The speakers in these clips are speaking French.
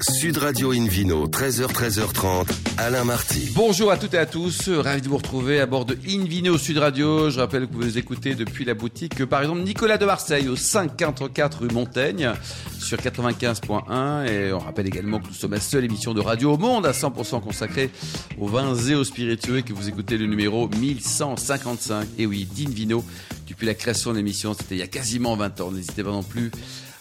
Sud Radio Invino, 13h, 13h30, Alain Marty. Bonjour à toutes et à tous, ravi de vous retrouver à bord de Invino Sud Radio. Je rappelle que vous écoutez depuis la boutique, par exemple, Nicolas de Marseille au 544 rue Montaigne sur 95.1 et on rappelle également que nous sommes la seule émission de radio au monde à 100% consacrée aux vins et aux spiritueux et que vous écoutez le numéro 1155. Et oui, d'Invino, depuis la création de l'émission, c'était il y a quasiment 20 ans. N'hésitez pas non plus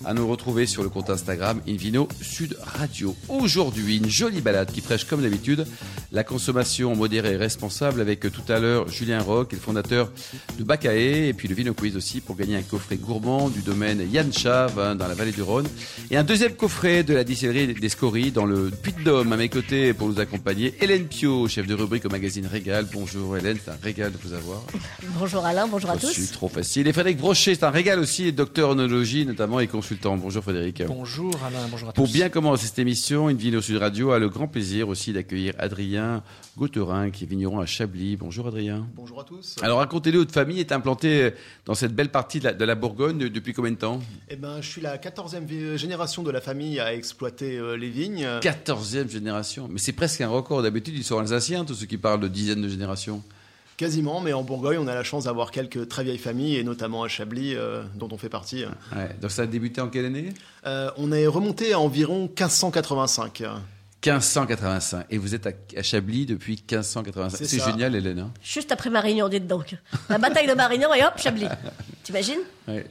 à nous retrouver sur le compte Instagram Invino Sud Radio. Aujourd'hui, une jolie balade qui prêche comme d'habitude la consommation modérée et responsable avec tout à l'heure Julien Roch, le fondateur de Bacaé, et puis le Vino Quiz aussi pour gagner un coffret gourmand du domaine Yann Chave hein, dans la vallée du Rhône et un deuxième coffret de la distillerie des Scories dans le Puy-de-Dôme à mes côtés pour nous accompagner Hélène Pio, chef de rubrique au magazine Régal. Bonjour Hélène, c'est un régal de vous avoir. Bonjour Alain, bonjour à tous. Je suis trop facile. Et Frédéric Brochet, c'est un régal aussi, docteur en onologie notamment et consultant Bonjour Frédéric. Bonjour Alain, bonjour à tous. Pour bien commencer cette émission, une ville au Sud Radio a le grand plaisir aussi d'accueillir Adrien Gauterin, qui est vigneron à Chablis. Bonjour Adrien. Bonjour à tous. Alors racontez-nous, votre famille est implantée dans cette belle partie de la, Bourgogne depuis combien de temps? Eh ben, je suis la 14e génération de la famille à exploiter euh, les vignes. 14e génération? Mais c'est presque un record. D'habitude, ils sont alsaciens, tous ceux qui parlent de dizaines de générations. Quasiment, mais en Bourgogne, on a la chance d'avoir quelques très vieilles familles, et notamment à Chablis, euh, dont on fait partie. donc ça a débuté en quelle année? Euh, On est remonté à environ 1585. 1585. Et vous êtes à, Chablis depuis 1585. C'est génial, Hélène. Hein. Juste après Marignan, dites donc. La bataille de Marignan et hop, Chablis. T'imagines? Ouais.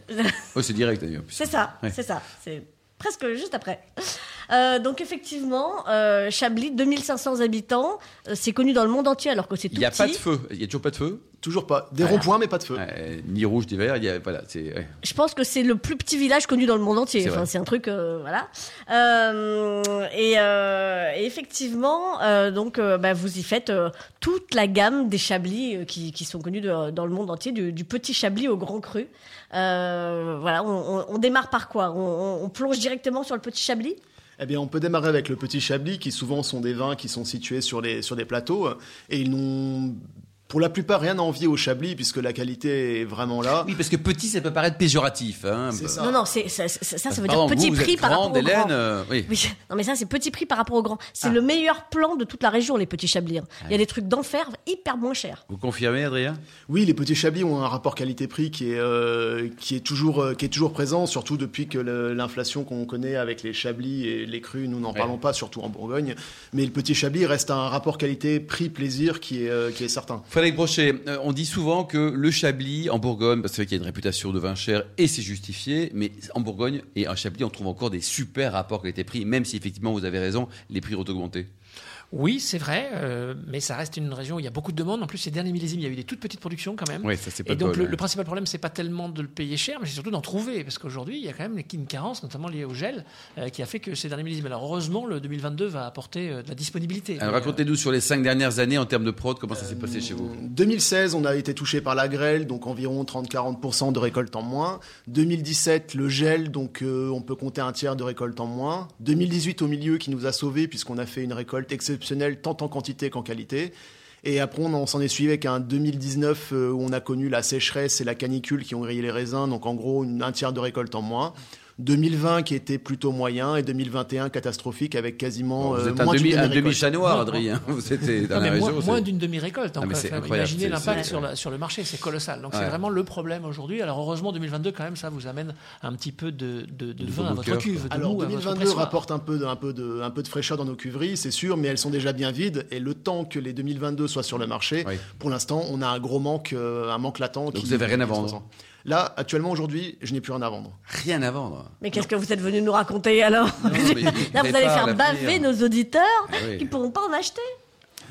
Oh, c'est direct d'ailleurs. C'est ça, c'est ça. C'est presque juste après. Euh, donc effectivement, euh, Chablis, 2500 habitants, euh, c'est connu dans le monde entier alors que c'est tout Il n'y a pas de feu, il n'y a toujours pas de feu Toujours pas. Des ronds-points, mais pas de feu. ni rouge d'hiver, il y a, voilà, ouais. Je pense que c'est le plus petit village connu dans le monde entier. C'est enfin, un truc, voilà. Et, et, effectivement, donc, bah, vous y faites toute la gamme des Chablis qui, qui, sont connus dans le monde entier, du, du, petit Chablis au grand cru. voilà, on, on, démarre par quoi? On, on plonge directement sur le petit Chablis? Eh bien, on peut démarrer avec le petit Chablis, qui souvent sont des vins qui sont situés sur, les, sur des plateaux, et ils n'ont pour la plupart, rien à envier au Chablis, puisque la qualité est vraiment là. Oui, parce que petit, ça peut paraître péjoratif. Hein. Ça. Non, non, ça, ça, ça, veut dire petit prix par rapport au grand. Euh, oui. Non, mais ça, c'est petit prix par rapport au grand. C'est ah. le meilleur plan de toute la région, les petits Chablis. Hein. Il y a des trucs d'enfer hyper moins chers. Vous confirmez, Adrien? Oui, les petits Chablis ont un rapport qualité-prix qui est euh, qui est toujours euh, qui est toujours présent, surtout depuis que l'inflation qu'on connaît avec les Chablis et les crus, nous n'en parlons pas, surtout en Bourgogne. Mais le petit Chablis reste un rapport qualité-prix-plaisir qui est qui est certain. Euh, on dit souvent que le Chablis en Bourgogne, parce qu'il y a une réputation de vin cher et c'est justifié, mais en Bourgogne et en Chablis, on trouve encore des super rapports qualité-prix, même si effectivement vous avez raison, les prix ont augmenté. Oui, c'est vrai, euh, mais ça reste une région où il y a beaucoup de demandes. En plus, ces derniers millésimes, il y a eu des toutes petites productions quand même. Oui, ça c'est pas Et donc, le, principal problème, c'est pas tellement de le payer cher, mais c'est surtout d'en trouver, parce qu'aujourd'hui, il y a quand même une carence, notamment liée au gel, euh, qui a fait que ces derniers millésimes. Alors, heureusement, le 2022 va apporter euh, de la disponibilité. Alors, racontez-nous sur les cinq dernières années en termes de prod, comment ça s'est passé chez vous? 2016, on a été touché par la grêle, donc environ 30-40% de récolte en moins. 2017, le gel, donc on peut compter un tiers de récolte en moins. 2018 au milieu, qui nous a sauvés, puisqu'on a fait une récolte exceptionnelle, tant en quantité qu'en qualité. Et après, on s'en est suivi avec un 2019 euh, où on a connu la sécheresse et la canicule qui ont grillé les raisins, donc en gros un tiers de récolte en moins. 2020 qui était plutôt moyen et 2021 catastrophique avec quasiment vous euh, êtes un demi, un demi chat noir, Adrien. Vous étiez dans la région. Moins, d'une demi-récolte. Ah, imaginez l'impact sur, sur, le marché, c'est colossal. Donc c'est vraiment le problème aujourd'hui. Alors heureusement 2022 quand même, ça vous amène un petit peu de, de, de vin à votre cuve. Alors 2022 rapporte un peu, un, peu de, un peu de fraîcheur dans nos cuveries, c'est sûr, mais elles sont déjà bien vides. Et le temps que les 2022 soient sur le marché, pour l'instant, on a un gros manque, euh, un manque latent. Donc vous n'avez rien à vendre. Là, actuellement, aujourd'hui, je n'ai plus rien à vendre. Rien à vendre. Mais qu'est-ce que vous êtes venu nous raconter alors Là, vous allez faire baver nos auditeurs ah qui ne pourront pas en acheter.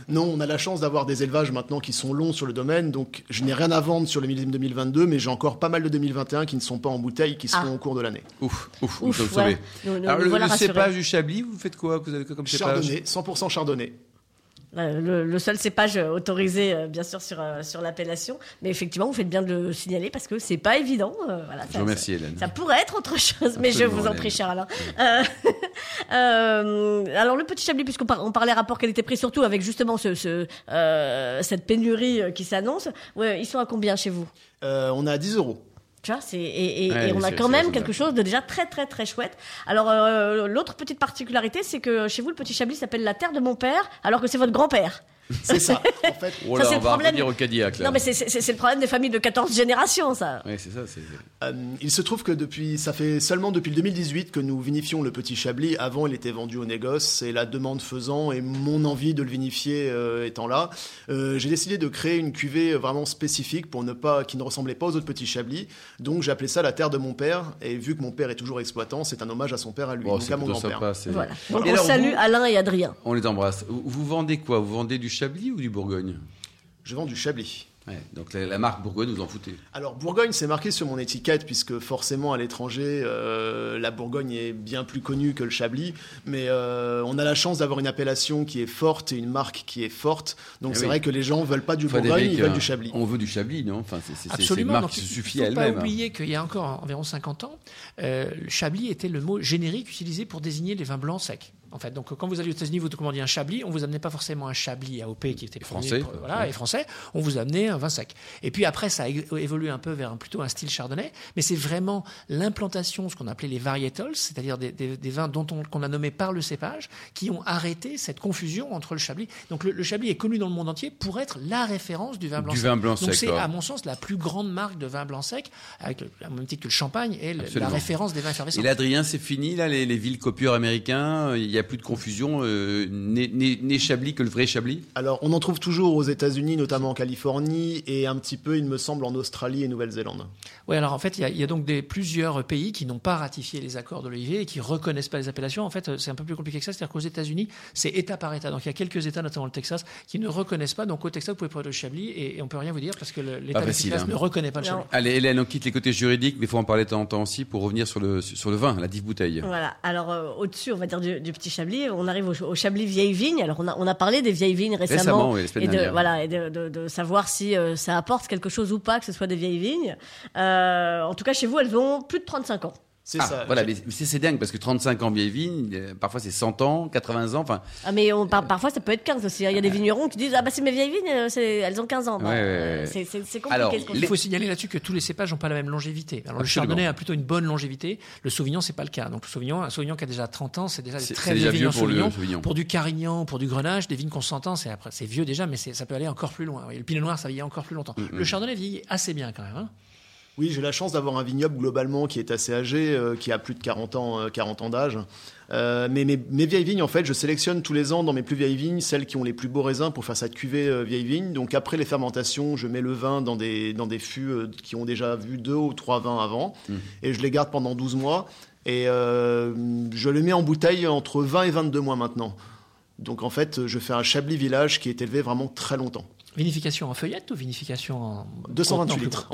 Non, on a la chance d'avoir des élevages maintenant qui sont longs sur le domaine, donc je n'ai rien à vendre sur le millésime 2022, mais j'ai encore pas mal de 2021 qui ne sont pas en bouteille, qui seront ah. au cours de l'année. Ouf, ouf, ouf, vous savez. Alors, le, cépage du Chablis, vous faites quoi vous avez comme Chardonnay, 100% chardonnay. Euh, le, seul cépage autorisé, euh, bien sûr, sur, euh, sur l'appellation. Mais effectivement, vous faites bien de le signaler parce que c'est pas évident. voilà, je vous remercie, Hélène. Ça pourrait être autre chose, mais je vous en prie, cher Alain. alors, le petit Chablis, puisqu'on on parlait rapport qualité-prix, surtout avec justement ce, ce cette pénurie qui s'annonce, ouais, ils sont à combien chez vous? On est à 10 euros. Tu vois, c'est et, et, on a quand même quelque chose de déjà très très très chouette. Alors euh, l'autre petite particularité, c'est que chez vous le petit Chablis s'appelle la terre de mon père, alors que c'est votre grand-père. C'est ça. En fait, oh là, ça, on va problème... au Cadillac. Là. Non, mais c'est le problème des familles de 14 générations, ça. Oui, c'est ça. Euh, il se trouve que depuis, ça fait seulement depuis le 2018 que nous vinifions le petit Chablis. Avant, il était vendu au négoce. C'est la demande faisant et mon envie de le vinifier euh, étant là, euh, j'ai décidé de créer une cuvée vraiment spécifique pour ne pas, qui ne ressemblait pas aux autres petits Chablis. Donc, j'ai appelé ça la terre de mon père. Et vu que mon père est toujours exploitant, c'est un hommage à son père, à lui, donc à mon grand-père. Voilà. Donc, on salue Alain et Adrien. On les embrasse. Vous vendez quoi? Vous vendez du Chablis ou du Bourgogne Je vends du Chablis donc la, marque Bourgogne, vous en foutez Alors Bourgogne, c'est marqué sur mon étiquette, puisque forcément à l'étranger, euh, la Bourgogne est bien plus connue que le Chablis. Mais euh, on a la chance d'avoir une appellation qui est forte et une marque qui est forte. Donc eh c'est vrai que les gens ne veulent pas du Bourgogne, ils veulent du Chablis. On veut du Chablis, non? Enfin, C'est une marque qui se suffit à elle-même. Il ne faut pas oublier qu'il y a encore environ 50 ans, euh, le Chablis était le mot générique utilisé pour désigner les vins blancs secs. En fait, donc quand vous allez aux États-Unis, vous commandiez un Chablis, on vous amenait pas forcément un Chablis AOP qui était français, voilà, et français, on vous amenait un vin sec. Et puis après, ça a évolué un peu vers un, plutôt un style chardonnay, mais c'est vraiment l'implantation, ce qu'on appelait les varietals, c'est-à-dire des, vins dont on, qu'on a nommé par le cépage, qui ont arrêté cette confusion entre le Chablis. Donc le, Chablis est connu dans le monde entier pour être la référence du vin blanc du sec. Vin blanc donc c'est à mon sens la plus grande marque de vin blanc sec, avec le, même titre que le champagne, et la référence des vins effervescents. Et l'Adrien, c'est fini là, les, les villes copieurs américains, il n'y a plus de confusion euh, né, Chablis que le vrai Chablis? Alors, on en trouve toujours aux États-Unis, notamment en Californie, et un petit peu, il me semble, en Australie et Nouvelle-Zélande. Oui, alors en fait, il y, a donc des, plusieurs pays qui n'ont pas ratifié les accords de l'OIV et qui reconnaissent pas les appellations. En fait, c'est un peu plus compliqué que ça. C'est-à-dire qu'aux États-Unis, c'est État par État. Donc, il y a quelques États, notamment le Texas, qui ne reconnaissent pas. Donc, au Texas, vous pouvez prendre le Chablis et, on peut rien vous dire parce que l'État hein. ne reconnaît pas le Chablis. Allez, Hélène, on quitte les côtés juridiques, mais il faut en parler de temps en temps aussi pour revenir sur le, sur le vin, la dive bouteille. Voilà. Alors, euh, au-dessus, on va dire du, petit Chablis, on arrive au, au Chablis vieille vigne. Alors on a, on a parlé des vieilles vignes récemment, et de voilà et de, de, de savoir si euh, ça apporte quelque chose ou pas que ce soit des vieilles vignes. Euh, en tout cas chez vous elles ont plus de 35 ans. C'est ah, ça. Voilà, mais c'est dingue parce que 35 ans vieille vigne, euh, parfois c'est 100 ans, 80 ans. Enfin. Ah, mais on, parfois ça peut être 15 aussi. Hein. Il y a des vignerons qui disent Ah, bah c'est mes vieilles vignes, euh, elles ont 15 ans. Bah, c'est compliqué. Alors, il faut signaler là-dessus que tous les cépages n'ont pas la même longévité. Alors, le chardonnay a plutôt une bonne longévité. Le sauvignon, c'est pas le cas. Donc, le sauvignon, un sauvignon qui a déjà 30 ans, c'est déjà des très vieux vignes sauvignon. Pour du carignan, pour du grenache, des vignes qu'on s'entend, c'est après, c'est vieux déjà, mais ça peut aller encore plus loin. le pinot noir, ça vieillit encore plus longtemps. Mm, le mm. chardonnay vieillit assez bien quand même. Hein. Oui, j'ai la chance d'avoir un vignoble globalement qui est assez âgé, euh, qui a plus de 40 ans, 40 euh, ans d'âge. Euh, mais mes, vieilles vignes, en fait, je sélectionne tous les ans dans mes plus vieilles vignes celles qui ont les plus beaux raisins pour faire cette cuvée vieille vigne. Donc après les fermentations, je mets le vin dans des, dans des fûts qui ont déjà vu deux ou trois vins avant mmh. et je les garde pendant 12 mois. Et je les mets en bouteille entre 20 et 22 mois maintenant. Donc en fait, je fais un Chablis Village qui est élevé vraiment très longtemps. Vinification en feuillette ou vinification en 228 litres.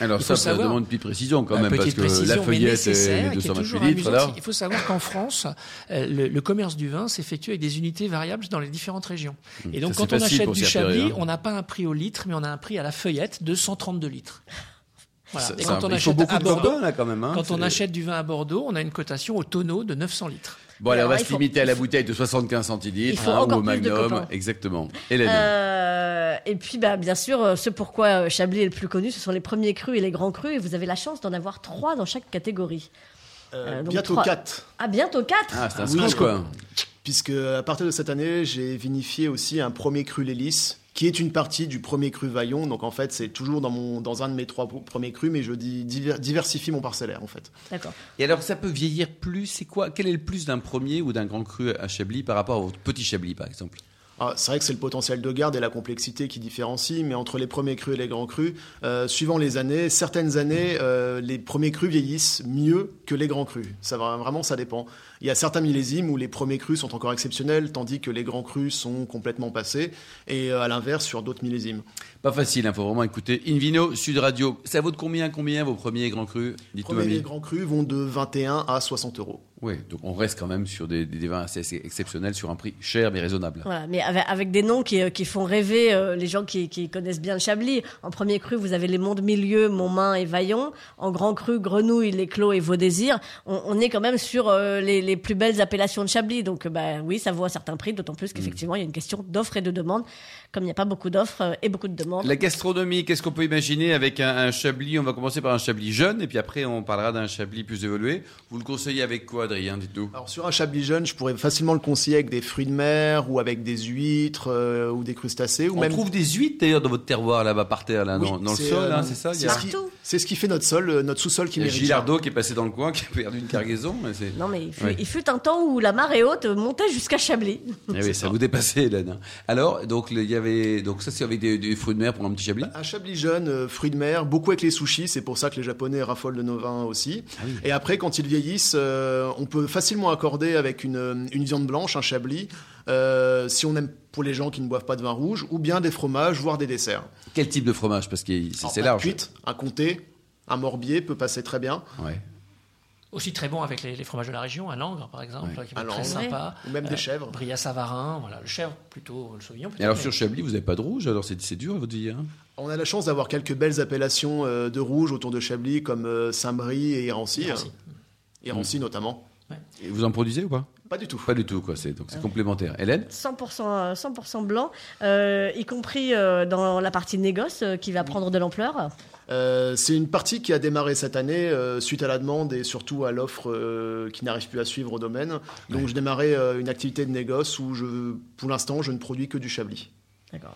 Alors ça, ça demande une petite précision quand même parce que la feuillette est 228 litres. Il faut savoir qu'en France, euh, le, commerce du vin s'effectue avec des unités variables dans les différentes régions. Hum, Et donc quand on achète du Chablis, on n'a pas un prix au litre, mais on a un prix à la feuillette de 132 litres. Voilà. Et quand on achète à Bordeaux, là, quand même. Hein, quand on achète du vin à Bordeaux, on a une cotation au tonneau de 900 litres. Bon, allez, on va se limiter à la bouteille de 75 centilitres hein, ou au magnum. Exactement. Hélène. Euh, et puis, bah, bien sûr, euh, ce pourquoi euh, Chablis est le plus connu, ce sont les premiers crus et les grands crus. Et vous avez la chance d'en avoir trois dans chaque catégorie. Euh, bientôt quatre. Ah, bientôt quatre Ah, c'est un oui, quoi. Puisque à partir de cette année, j'ai vinifié aussi un premier cru Lélis qui est une partie du premier cru Vaillon. Donc en fait, c'est toujours dans, mon, dans un de mes trois premiers crus, mais je dis diversifie mon parcellaire en fait. D'accord. Et alors, ça peut vieillir plus? C'est quoi Quel est le plus d'un premier ou d'un grand cru à Chablis par rapport au petit Chablis, par exemple? Ah, c'est vrai que c'est le potentiel de garde et la complexité qui différencie, mais entre les premiers crus et les grands crus, euh, suivant les années, certaines années, euh, les premiers crus vieillissent mieux que les grands crus. Ça va vraiment, ça dépend. Il y a certains millésimes où les premiers crus sont encore exceptionnels, tandis que les grands crus sont complètement passés, et euh, à l'inverse sur d'autres millésimes. Pas facile, il hein, faut vraiment écouter Invino Sud Radio. Ça vaut de combien, combien vos premiers grands crus Les premiers grands crus vont de 21 à 60 euros. Oui, donc on reste quand même sur des, des, vins assez exceptionnels, sur un prix cher mais raisonnable. Voilà, mais avec, avec des noms qui, qui, font rêver euh, les gens qui, qui, connaissent bien le Chablis. En premier cru, vous avez les monts de milieu, Montmain et Vaillon. En grand cru, Grenouille, Les Clos et Vos Désirs. On, on est quand même sur euh, les, les, plus belles appellations de Chablis. Donc bah, oui, ça vaut un certain prix, d'autant plus qu'effectivement, il y a une question d'offre et de demande. Comme il n'y a pas beaucoup d'offres euh, et beaucoup de demandes. La gastronomie, qu'est-ce qu'on peut imaginer avec un, un, Chablis? On va commencer par un Chablis jeune et puis après on parlera d'un Chablis plus évolué. Vous le conseillez avec quoi, Adrien? Dites-nous sur un chablis jeune, je pourrais facilement le conseiller avec des fruits de mer ou avec des huîtres euh, ou des crustacés. Ou On même... trouve des huîtres d'ailleurs dans votre terroir là-bas par terre, là, oui, dans, dans le sol, hein, c'est ça? C'est ce, qui, ce qui fait notre sol, euh, notre sous-sol qui Il y a mérite. Gilardo qui est passé dans le coin, qui a perdu une cargaison. Mais non mais il ouais. Il fut, un temps où la marée haute montait jusqu'à Chablis. Eh oui, ça vous dépassait, Hélène. Alors, donc il y avait, donc ça c'est avec des, des, fruits de mer pour un petit chablis? Un chablis jeune, euh, fruits de mer, beaucoup avec les sushis. C'est pour ça que les Japonais raffolent de nos vins aussi. Ah oui. Et après, quand ils vieillissent, euh, on peut facilement accorder avec une, une viande blanche, un chablis, euh, si on aime pour les gens qui ne boivent pas de vin rouge, ou bien des fromages, voire des desserts. Quel type de fromage? Parce que c'est large. Cuite, un comté, un morbier peut passer très bien. Ouais. Aussi très bon avec les, les, fromages de la région, un langre par exemple, ouais. qui est très sympa. Ou même des euh, chèvres. Bria Savarin, voilà, le chèvre plutôt, le sauvignon. Et alors mais... sur Chablis, vous n'avez pas de rouge, alors c'est dur à votre vie hein On a la chance d'avoir quelques belles appellations euh, de rouge autour de Chablis, comme euh, Saint-Brie et Irancy. Irancy, Irancy mmh. notamment. Ouais. Et vous en produisez ou pas? Pas du tout. Pas du tout, quoi. C'est donc c'est complémentaire. Hélène 100%, 100 blanc, euh, y compris euh, dans la partie négoce euh, qui va prendre de l'ampleur. Euh, c'est une partie qui a démarré cette année euh, suite à la demande et surtout à l'offre euh, qui n'arrive plus à suivre au domaine. Donc ouais. je démarrais une activité de négoce où je, pour l'instant, je ne produis que du chablis.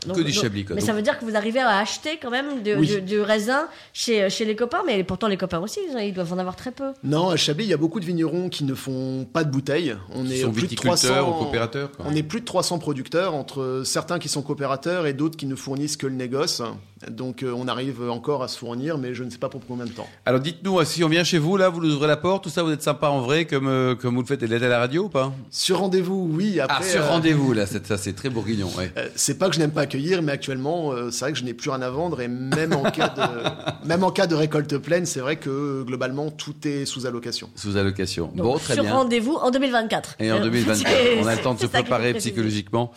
Donc, que du chablis. Quoi. Mais donc... ça veut dire que vous arrivez à acheter quand même du, oui. du, du raisin chez, chez, les copains, mais pourtant les copains aussi, ils doivent en avoir très peu. Non, à Chablis, il y a beaucoup de vignerons qui ne font pas de bouteilles. On est sont plus de 300 ou coopérateurs. Quoi. On est plus de 300 producteurs entre certains qui sont coopérateurs et d'autres qui ne fournissent que le négoce. Donc euh, on arrive encore à se fournir, mais je ne sais pas pour combien de temps. Alors dites-nous, si on vient chez vous, là, vous nous ouvrez la porte, tout ça, vous êtes sympa en vrai, comme, euh, comme vous le faites à la radio ou pas? Sur rendez-vous, oui. Après, ah, sur euh... rendez-vous, là, ça c'est très bourguignon. Ouais. c'est pas que je n'aime pas accueillir, mais actuellement, euh, c'est vrai que je n'ai plus rien à vendre et même en cas de, même en cas de récolte pleine, c'est vrai que globalement, tout est sous allocation. Sous allocation. Donc, bon, très sur bien. rendez-vous en 2024. Et en 2024, on a le temps de se préparer psychologiquement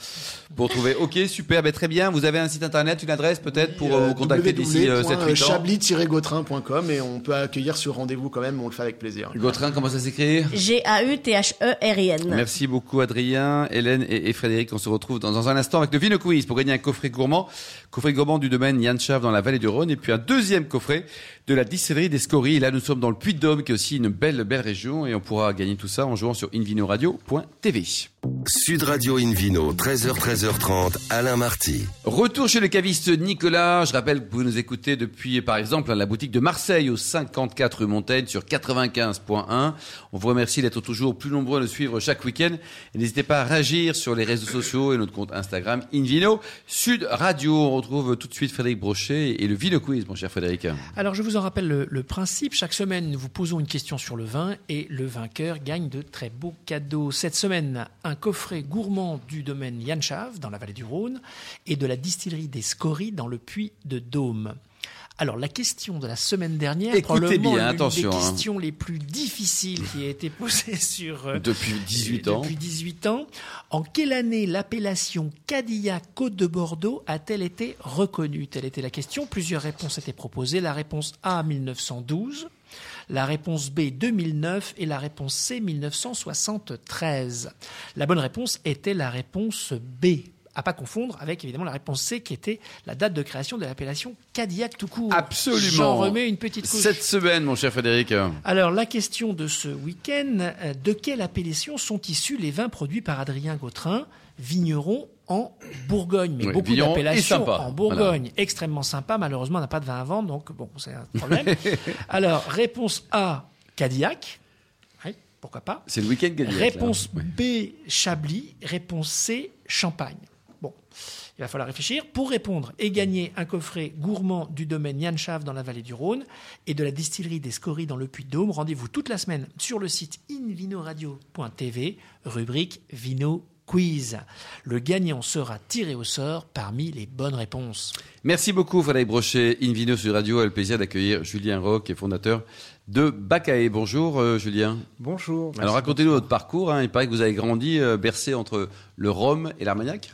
pour trouver. Ok, super, ben, très bien. Vous avez un site internet, une adresse peut-être pour vous contacter d'ici euh, 7 8 ans chablis-gautrin.com et on peut accueillir sur rendez-vous quand même, on le fait avec plaisir. Gautrin, comment ça s'écrit? G-A-U-T-H-E-R-I-N. Merci beaucoup Adrien, Hélène et, et, Frédéric. On se retrouve dans, dans un instant avec le Vino Quiz pour gagner un coffret gourmand. Coffret gourmand du domaine Yann Chav dans la vallée du Rhône et puis un deuxième coffret de la distillerie des Scories. Là, nous sommes dans le Puy-de-Dôme qui est aussi une belle, belle région et on pourra gagner tout ça en jouant sur invinoradio.tv. Sud Radio Invino, 13h, 13h30, Alain Marty. Retour chez le caviste Nicolas. Je rappelle que vous nous écouter depuis, par exemple, la boutique de Marseille au 54 rue Montaigne sur 95.1. On vous remercie d'être toujours plus nombreux à nous suivre chaque week-end. N'hésitez pas à réagir sur les réseaux sociaux et notre compte Instagram Invino Sud Radio. On retrouve tout de suite Frédéric Brochet et le Vino Quiz, mon cher Frédéric. Alors, je vous en rappelle le, principe. Chaque semaine, nous vous posons une question sur le vin et le vainqueur gagne de très beaux cadeaux. Cette semaine, un coffret gourmand du domaine Yann Chav dans la vallée du Rhône et de la distillerie des Scories dans le puits de Dôme. Alors la question de la semaine dernière, Écoutez probablement bien, attention, des hein. questions les plus difficiles qui a été posée sur euh, Depuis 18 ans. Depuis 18 ans. En quelle année l'appellation Cadillac Côte de Bordeaux a-t-elle été reconnue? Telle était la question. Plusieurs réponses étaient proposées. La réponse A 1912 la réponse B 2009 et la réponse C 1973. La bonne réponse était la réponse B. À pas confondre avec évidemment la réponse C qui était la date de création de l'appellation Cadillac tout court. Absolument. J'en remets une petite couche. Cette semaine, mon cher Frédéric. Alors la question de ce week-end, de quelle appellation sont issus les vins produits par Adrien Gautrin, vigneron en Bourgogne, mais Oui, beaucoup d'appellations en Bourgogne, extrêmement sympa. Malheureusement, on n'a pas de vin à vendre, donc bon, c'est un problème. Alors, réponse A, Cadillac. Oui, pourquoi pas. C'est le week-end là. Réponse. B, Chablis. Réponse C, Champagne. Il va falloir réfléchir. Pour répondre et gagner un coffret gourmand du domaine Yann Chav dans la vallée du Rhône et de la distillerie des Scories dans le Puy-de-Dôme, rendez-vous toute la semaine sur le site invinoradio.tv, rubrique Vino quiz. Le gagnant sera tiré au sort parmi les bonnes réponses. Merci beaucoup Frédéric Brochet. Invino sur Radio a le plaisir d'accueillir Julien Roch, qui est fondateur de Bacae. Bonjour euh, Julien. Bonjour. Alors racontez-nous votre parcours. Hein. Il paraît que vous avez grandi euh, bercé entre le Rhum et l'Armagnac.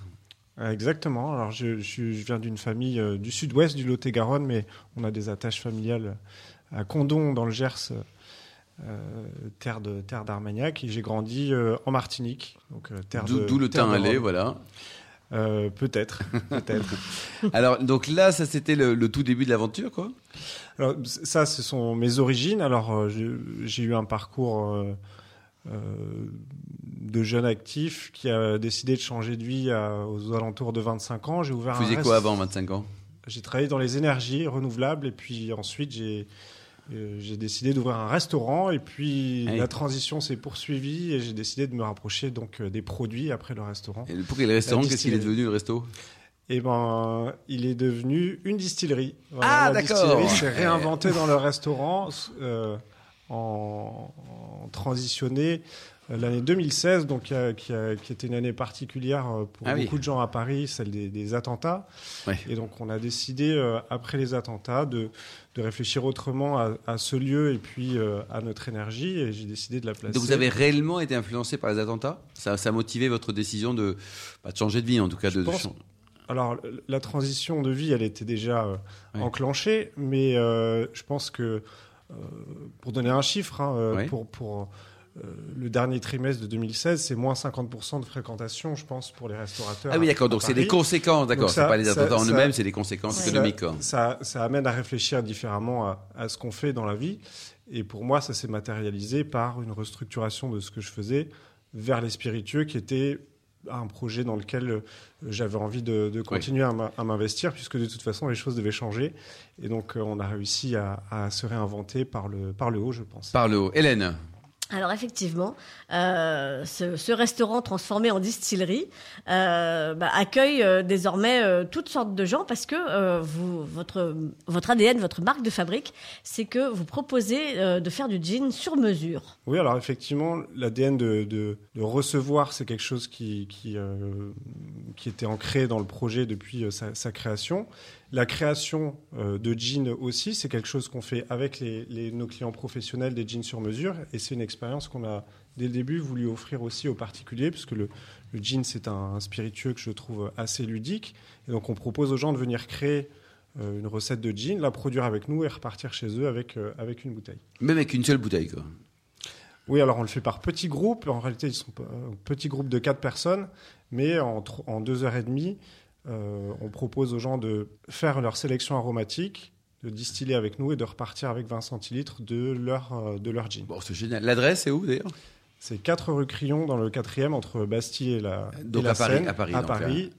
Euh, exactement. Alors je, je viens d'une famille du sud-ouest du Lot-et-Garonne, mais on a des attaches familiales à Condon dans le Gers. terre de terre d'Armagnac et j'ai grandi en Martinique donc terre d'où le teint allé voilà peut-être peut-être alors donc là ça c'était le, le, tout début de l'aventure quoi? Alors, ça, ce sont mes origines. Alors, euh, j'ai eu un parcours euh, euh, de jeune actif qui a décidé de changer de vie aux alentours de 25 ans. J'ai ouvert Vous faisiez quoi avant 25 ans? J'ai travaillé dans les énergies renouvelables et puis ensuite j'ai j'ai décidé d'ouvrir un restaurant et puis la transition s'est poursuivie et j'ai décidé de me rapprocher donc des produits après le restaurant. Et pour le restaurant, qu'est-ce qu'il est devenu le resto? Eh ben, il est devenu une distillerie. ah, d'accord. La distillerie s'est réinventée dans le restaurant euh, en, transitionné euh, l'année 2016, donc qui, a, qui, était une année particulière euh, pour ah beaucoup de gens à Paris, celle des, attentats. Et donc, on a décidé après les attentats de, de réfléchir autrement à, ce lieu et puis à notre énergie. Et j'ai décidé de la placer. Donc, vous avez réellement été influencé par les attentats? Ça, ça, a motivé votre décision de, de changer de vie, en tout cas, de, de alors, la transition de vie, elle était déjà euh, enclenchée, mais euh, je pense que, euh, pour donner un chiffre, hein, pour, le dernier trimestre de 2016, c'est moins 50% de fréquentation, je pense, pour les restaurateurs. Ah oui, d'accord. Donc, c'est des conséquences, d'accord. C'est pas les attentats en eux-mêmes, c'est des conséquences économiques. Ça, ça, amène à réfléchir différemment à, ce qu'on fait dans la vie. Et pour moi, ça s'est matérialisé par une restructuration de ce que je faisais vers les spiritueux qui étaient un projet dans lequel euh, j'avais envie de, continuer à m'investir, puisque de toute façon, les choses devaient changer. Et donc, euh, on a réussi à, à, se réinventer par le, par le haut, je pense. Par le haut. Hélène alors effectivement, euh, ce, restaurant transformé en distillerie euh, bah, accueille euh, désormais toutes sortes de gens parce que votre, ADN, votre marque de fabrique, c'est que vous proposez de faire du gin sur mesure. Oui, alors effectivement, l'ADN de, recevoir, c'est quelque chose qui, était ancré dans le projet depuis sa création. La création euh, de jeans aussi, c'est quelque chose qu'on fait avec les, nos clients professionnels des jeans sur mesure. Et c'est une expérience qu'on a, dès le début, voulu offrir aussi aux particuliers, puisque le, le jean, c'est un, spiritueux que je trouve assez ludique. Et donc, on propose aux gens de venir créer euh, une recette de jean, la produire avec nous et repartir chez eux avec, euh, avec une bouteille. Même avec une seule bouteille, quoi. Oui, alors on le fait par petits groupes. En réalité, ils sont petits groupes de quatre personnes, mais en, en deux heures et demie, euh, on propose aux gens de faire leur sélection aromatique, de distiller avec nous et de repartir avec 20 centilitres de leur, euh, de leur gin. Bon, c'est génial. L'adresse est où d'ailleurs? C'est 4 rue Crillon dans le 4e entre Bastille et la, donc à, Paris, Seine, à Paris. À Paris.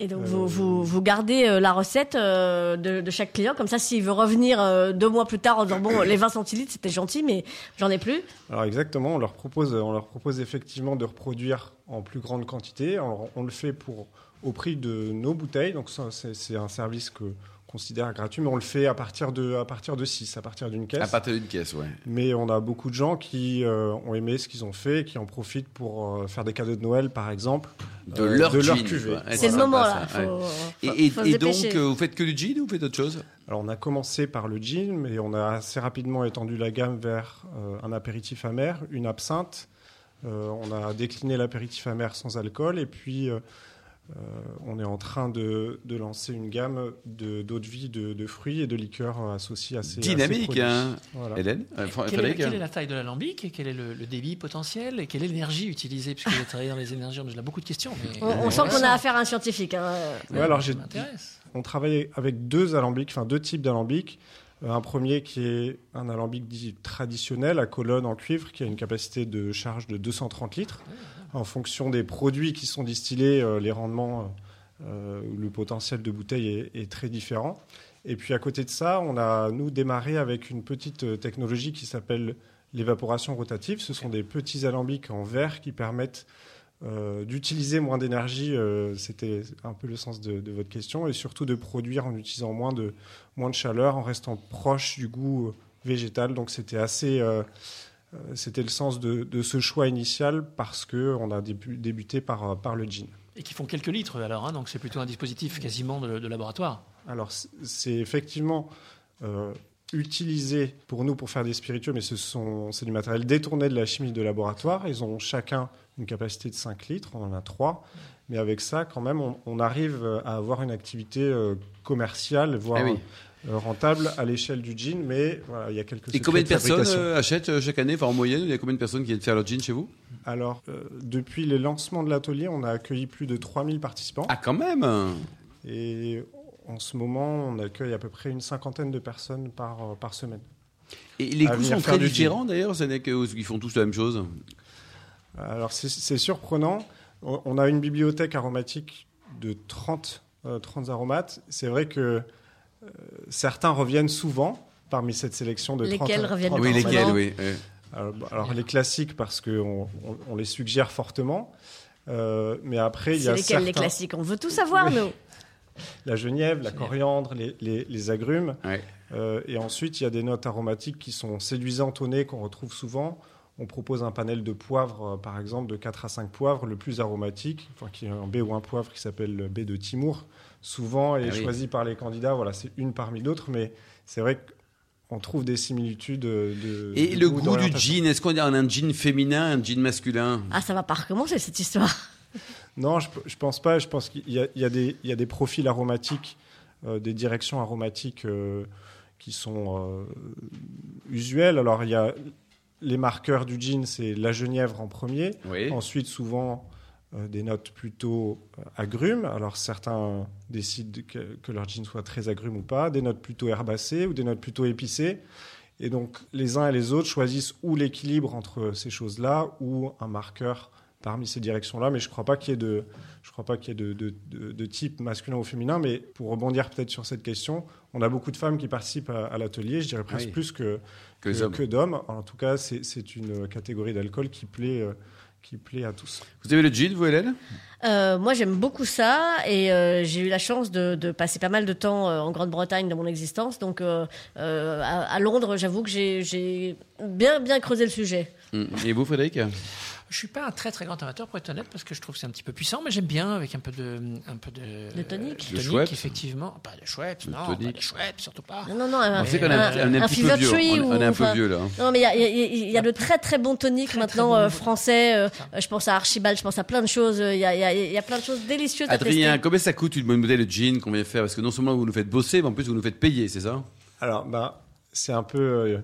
Et donc, vous, vous, vous, gardez la recette de, chaque client. Comme ça, s'il veut revenir deux mois plus tard en disant Bon, les 20 centilitres, c'était gentil, mais j'en ai plus. Alors, exactement. On leur, propose, on leur propose effectivement de reproduire en plus grande quantité. on le fait pour au prix de nos bouteilles. Donc c'est un service que considère gratuit, mais on le fait à partir de à partir de 6, à partir d'une caisse. À partir d'une caisse, ouais. Mais on a beaucoup de gens qui euh, ont aimé ce qu'ils ont fait, qui en profitent pour euh, faire des cadeaux de Noël, par exemple, de euh, leur, de cuvée. c'est le moment là. et, et, donc, vous faites que du gin ou vous faites autre chose? Alors, on a commencé par le gin, mais on a assez rapidement étendu la gamme vers un apéritif amer, une absinthe. on a décliné l'apéritif amer sans alcool, et puis euh, on est en train de, lancer une gamme d'eau de, vie de, fruits et de liqueurs associés à ces Dynamique, hein Hélène euh, quelle, est, quelle, est, la taille de l'alambic Quel est le, débit potentiel Et quelle est l'énergie utilisée? Puisque j'ai travaillé dans les énergies, on a beaucoup de questions. on, sent qu'on a affaire à un scientifique. Hein. alors on travaille avec deux alambics, enfin deux types d'alambics. Euh, un premier qui est un alambic dit traditionnel à colonne en cuivre qui a une capacité de charge de 230 litres en fonction des produits qui sont distillés, euh, les rendements, euh, le potentiel de bouteille est, très différent. Et puis à côté de ça, on a, nous, démarré avec une petite technologie qui s'appelle l'évaporation rotative. Ce sont des petits alambics en verre qui permettent d'utiliser moins d'énergie, c'était un peu le sens de, votre question, et surtout de produire en utilisant moins de, moins de chaleur, en restant proche du goût végétal. Donc c'était assez c'était le sens de, ce choix initial parce qu'on a débuté par, par le gin. Et qui font quelques litres alors, hein, donc c'est plutôt un dispositif quasiment de, laboratoire. Alors c'est effectivement utilisé pour nous pour faire des spiritueux, mais ce sont, c'est du matériel détourné de la chimie de laboratoire. Ils ont chacun une capacité de 5 litres, on en a 3. Mais avec ça, quand même, on, arrive à avoir une activité euh, commerciale, voire ah euh, rentable à l'échelle du jean. Mais voilà, il y a quelques Et combien de personnes euh, achètent chaque année? Enfin, En moyenne, il y a combien de personnes qui viennent faire leur jean chez vous? Alors, depuis les lancements de l'atelier, on a accueilli plus de 3000 participants. Ah, quand même Et en ce moment, on accueille à peu près une cinquantaine de personnes par, euh, par semaine. Et les coûts sont très différents d'ailleurs Ce n'est qu'ils font tous la même chose? Alors c'est surprenant. On a une bibliothèque aromatique de 30, 30 euh, aromates. C'est vrai que euh, certains reviennent souvent parmi cette sélection de lesquels 30 reviennent Oui, lesquels, oui. Alors, les classiques parce qu'on on, les suggère fortement. mais après, il y a lesquels les classiques? On veut tout savoir, nous la genièvre, la coriandre, les, agrumes. Euh, et ensuite, il y a des notes aromatiques qui sont séduisantes au nez, qu'on retrouve souvent. On propose un panel de poivres, euh, par exemple, de 4 à 5 poivres, le plus aromatique, enfin, qui est un B ou un poivre qui s'appelle le B de Timour, souvent est ah choisi par les candidats. Voilà, c'est une parmi d'autres, mais c'est vrai qu'on trouve des similitudes de. Et le goût, du jean, est-ce qu'on a un jean féminin, un jean masculin? Ah, ça va pas recommencer cette histoire. Non, je, ne pense pas. Je pense qu'il y, a des profils aromatiques, euh, des directions aromatiques euh, qui sont euh, usuelles. Alors, il y a les marqueurs du gin, c'est la genièvre en premier. Ensuite, souvent, des notes plutôt agrumes. Alors, certains décident que, que, leur gin soit très agrume ou pas. Des notes plutôt herbacées ou des notes plutôt épicées. Et donc, les uns et les autres choisissent ou l'équilibre entre ces choses-là ou un marqueur parmi ces directions-là, mais je ne crois pas qu'il y ait de, je crois pas qu'il y ait de, de, de, type masculin ou féminin. Mais pour rebondir peut-être sur cette question, on a beaucoup de femmes qui participent à, l'atelier, je dirais presque plus que, que, d'hommes. En tout cas, c'est une catégorie d'alcool qui plaît. Euh, qui plaît à tous. Vous avez le gin, vous, Hélène? Euh, Moi, j'aime beaucoup ça et euh, j'ai eu la chance de, de, passer pas mal de temps en Grande-Bretagne dans mon existence. Donc, à, à, Londres, j'avoue que j'ai bien, bien creusé le sujet. Et vous, Frédéric? Je suis pas un très très grand amateur pour être honnête parce que je trouve que c'est un petit peu puissant, mais j'aime bien avec un peu de un peu de, de tonique. De tonique, effectivement. Pas de chouette, non, pas de chouette, surtout pas. Non, non, non. Un, on sait qu'on est un, un, petit peu vieux. On, est un peu vieux là. Non, mais il y a, y, y a de très très bons toniques maintenant euh, français. Euh, je pense à Archibald, je pense à plein de choses. Il y a, y, a, y a plein de choses délicieuses. Adrien, combien ça coûte une bonne bouteille de gin qu'on vient faire? Parce que non seulement vous nous faites bosser, mais en plus vous nous faites payer, c'est ça? Alors, bah, c'est un peu.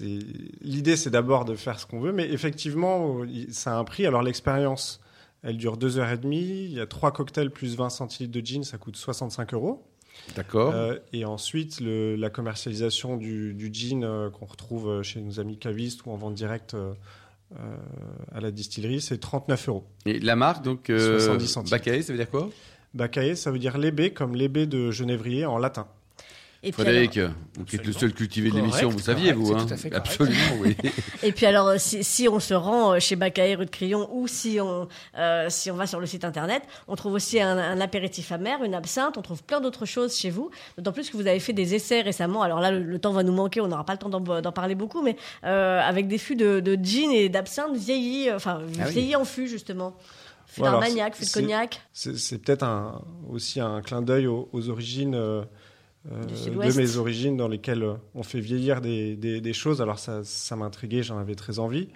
Euh, L'idée, c'est d'abord de faire ce qu'on veut, mais effectivement, ça a un prix. Alors l'expérience, elle dure deux heures et demie. Il y a trois cocktails plus 20 centilitres de gin, ça coûte 65 euros. D'accord. Euh, et ensuite, le, la commercialisation du, du gin euh, qu'on retrouve chez nos amis cavistes ou en vente directe euh, à la distillerie, c'est 39 euros. Et la marque, donc, 70 centimes. Bacaé, ça veut dire quoi? Bacaé, ça veut dire lébé, comme lébé de genévrier en latin. Et Frédéric, vous êtes le seul cultivé de l'émission, vous saviez, vous hein Absolument, oui. Et puis alors, si, si, on se rend euh, chez Bacaé rue de Crillon ou si on, euh, si on va sur le site internet, on trouve aussi un, un apéritif amer, une absinthe, on trouve plein d'autres choses chez vous. D'autant plus que vous avez fait des essais récemment. Alors là, le, temps va nous manquer, on n'aura pas le temps d'en parler beaucoup, mais euh, avec des fûts de, de gin et d'absinthe vieillis, euh, enfin ah vieillis en fût justement. Fût d'armagnac, fût de cognac. C'est peut-être un, aussi un clin d'œil aux, aux, origines. Euh, euh, de mes origines dans lesquelles on fait vieillir des, des, choses. Alors ça, ça m'intriguait, j'en avais très envie.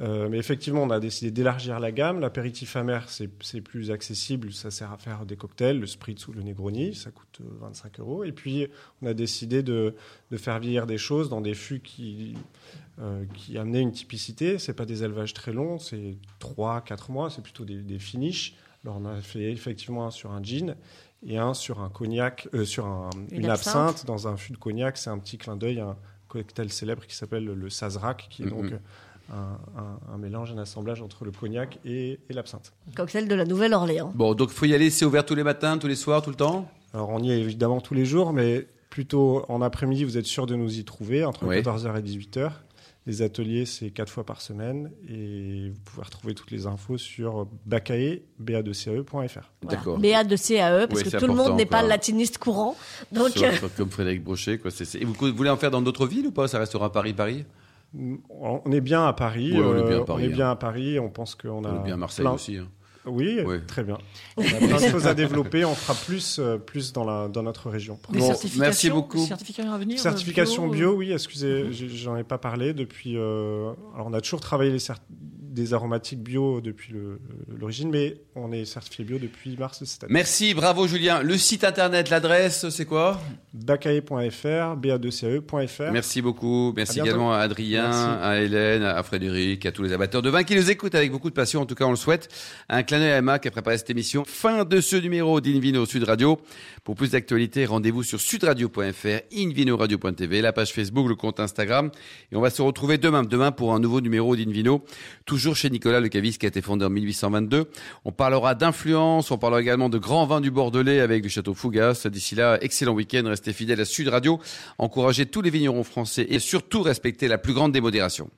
Euh, mais effectivement, on a décidé d'élargir la gamme. L'apéritif amer, c'est plus accessible. Ça sert à faire des cocktails, le spritz ou le Negroni. Ça coûte 25 euh, euros. Et puis, on a décidé de, de faire vieillir des choses dans des fûts qui, euh, qui amenaient une typicité. C'est pas des élevages très longs, c'est 3-4 mois. C'est plutôt des, des finishes. Alors, on a fait effectivement un sur un gin et un sur un cognac, euh, sur une, absinthe. dans un fût de cognac. C'est un petit clin d'œil à un cocktail célèbre qui s'appelle le Sazerac, qui est donc mm-hmm. un, mélange, un assemblage entre le cognac et, l'absinthe. Cocktail de la Nouvelle-Orléans. Bon, donc il faut y aller, c'est ouvert tous les matins, tous les soirs, tout le temps? Alors on y est évidemment tous les jours, mais plutôt en après-midi, vous êtes sûr de nous y trouver, entre 14h et 18h. Les ateliers, c'est quatre fois par semaine et vous pouvez retrouver toutes les infos sur bacae, ba2cae.fr. D'accord. BA2CAE, parce que tout le monde n'est pas latiniste courant. Donc... comme Frédéric Brochet. Quoi. Et vous voulez en faire dans d'autres villes ou pas? Ça restera Paris-Paris On est bien à Paris. Ouais, on est bien à Paris, on est hein. bien à Paris. On pense qu'on a. On est bien à Marseille plein- aussi. Oui, très bien. On a plein de choses à développer. On fera plus, euh, plus dans, la, dans notre région. Des Bon, certifications, merci beaucoup. Certifications à venir. euh, Certification bio, euh, oui, excusez, j'ai- j'en ai pas parlé depuis. euh, alors, on a toujours travaillé les cer- des aromatiques bio depuis l'origine, mais on est certifié bio depuis mars de cette année. Merci, bravo Julien. Le site internet, l'adresse, c'est quoi? Bacae.fr, ba2ce.fr. Merci beaucoup. Merci À également à Adrien, Merci. à Hélène, à Frédéric, à tous les amateurs de vin qui nous écoutent avec beaucoup de passion. En tout cas, on le souhaite. Un clin d'œil à Emma qui a préparé cette émission. Fin de ce numéro d'Invino Sud Radio. Pour plus d'actualités, rendez-vous sur sudradio.fr, invinoradio.tv, la page Facebook, le compte Instagram. Et on va se retrouver demain, demain pour un nouveau numéro d'Invino. Toujours chez Nicolas Le Cavis qui a été fondé en 1822. On parlera d'influence, on parlera également de grands vins du Bordelais avec du château Fougas. D'ici là, excellent week-end. Restez fidèles à Sud Radio. Encouragez tous les vignerons français et surtout respectez la plus grande démodération.